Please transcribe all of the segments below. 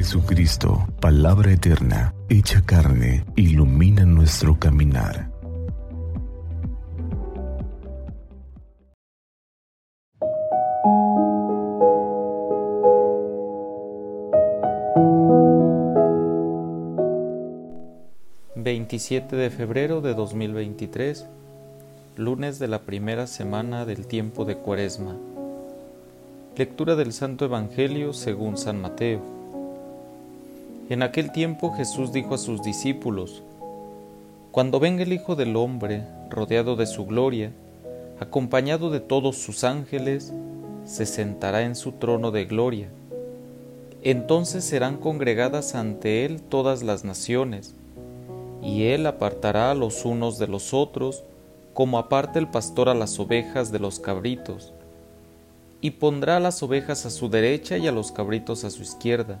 Jesucristo, palabra eterna, hecha carne, ilumina nuestro caminar. ...27 de febrero de 2023... ...lunes de la primera semana del tiempo de Cuaresma... Lectura del Santo Evangelio según San Mateo. En aquel tiempo Jesús dijo a sus discípulos, Cuando venga el Hijo del Hombre, rodeado de su gloria, acompañado de todos sus ángeles, se sentará en su trono de gloria. Entonces serán congregadas ante él todas las naciones, y él apartará a los unos de los otros, como aparta el pastor a las ovejas de los cabritos y pondrá a las ovejas a su derecha y a los cabritos a su izquierda.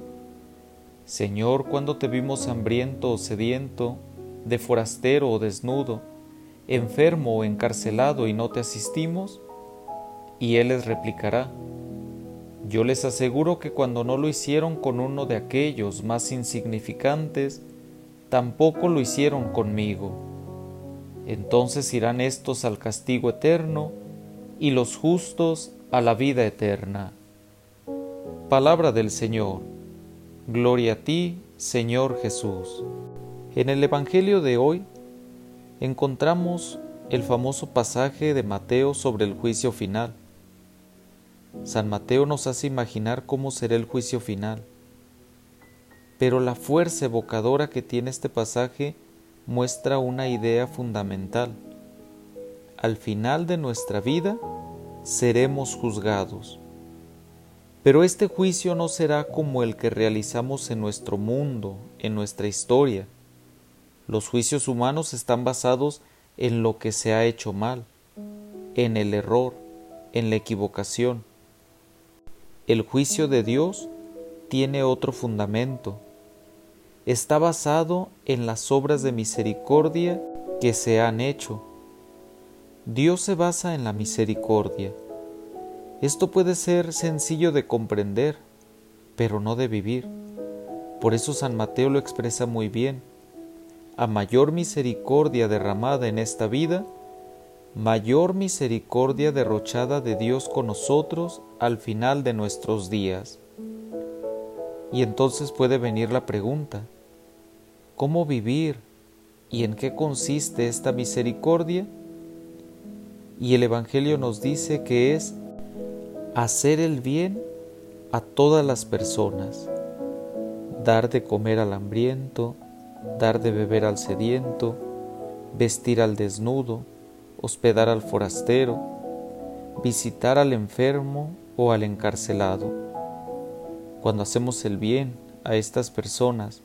Señor, cuando te vimos hambriento o sediento, de forastero o desnudo, enfermo o encarcelado y no te asistimos? Y él les replicará, Yo les aseguro que cuando no lo hicieron con uno de aquellos más insignificantes, tampoco lo hicieron conmigo. Entonces irán estos al castigo eterno y los justos a la vida eterna. Palabra del Señor. Gloria a ti, Señor Jesús. En el Evangelio de hoy encontramos el famoso pasaje de Mateo sobre el juicio final. San Mateo nos hace imaginar cómo será el juicio final. Pero la fuerza evocadora que tiene este pasaje muestra una idea fundamental. Al final de nuestra vida seremos juzgados. Pero este juicio no será como el que realizamos en nuestro mundo, en nuestra historia. Los juicios humanos están basados en lo que se ha hecho mal, en el error, en la equivocación. El juicio de Dios tiene otro fundamento, está basado en las obras de misericordia que se han hecho. Dios se basa en la misericordia. Esto puede ser sencillo de comprender, pero no de vivir. Por eso San Mateo lo expresa muy bien. A mayor misericordia derramada en esta vida, mayor misericordia derrochada de Dios con nosotros al final de nuestros días. Y entonces puede venir la pregunta, ¿cómo vivir y en qué consiste esta misericordia? Y el Evangelio nos dice que es hacer el bien a todas las personas, dar de comer al hambriento, dar de beber al sediento, vestir al desnudo, hospedar al forastero, visitar al enfermo o al encarcelado cuando hacemos el bien a estas personas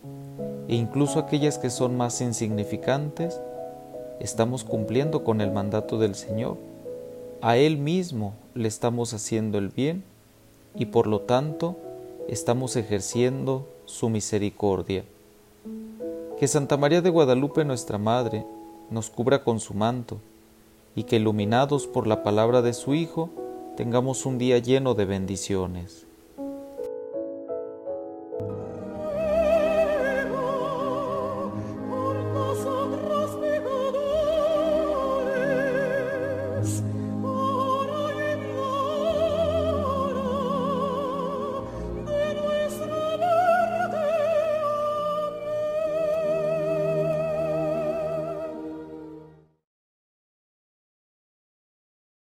e incluso aquellas que son más insignificantes, estamos cumpliendo con el mandato del Señor. A Él mismo le estamos haciendo el bien y por lo tanto estamos ejerciendo su misericordia. Que Santa María de Guadalupe, nuestra Madre, nos cubra con su manto, y que iluminados por la palabra de su Hijo, tengamos un día lleno de bendiciones.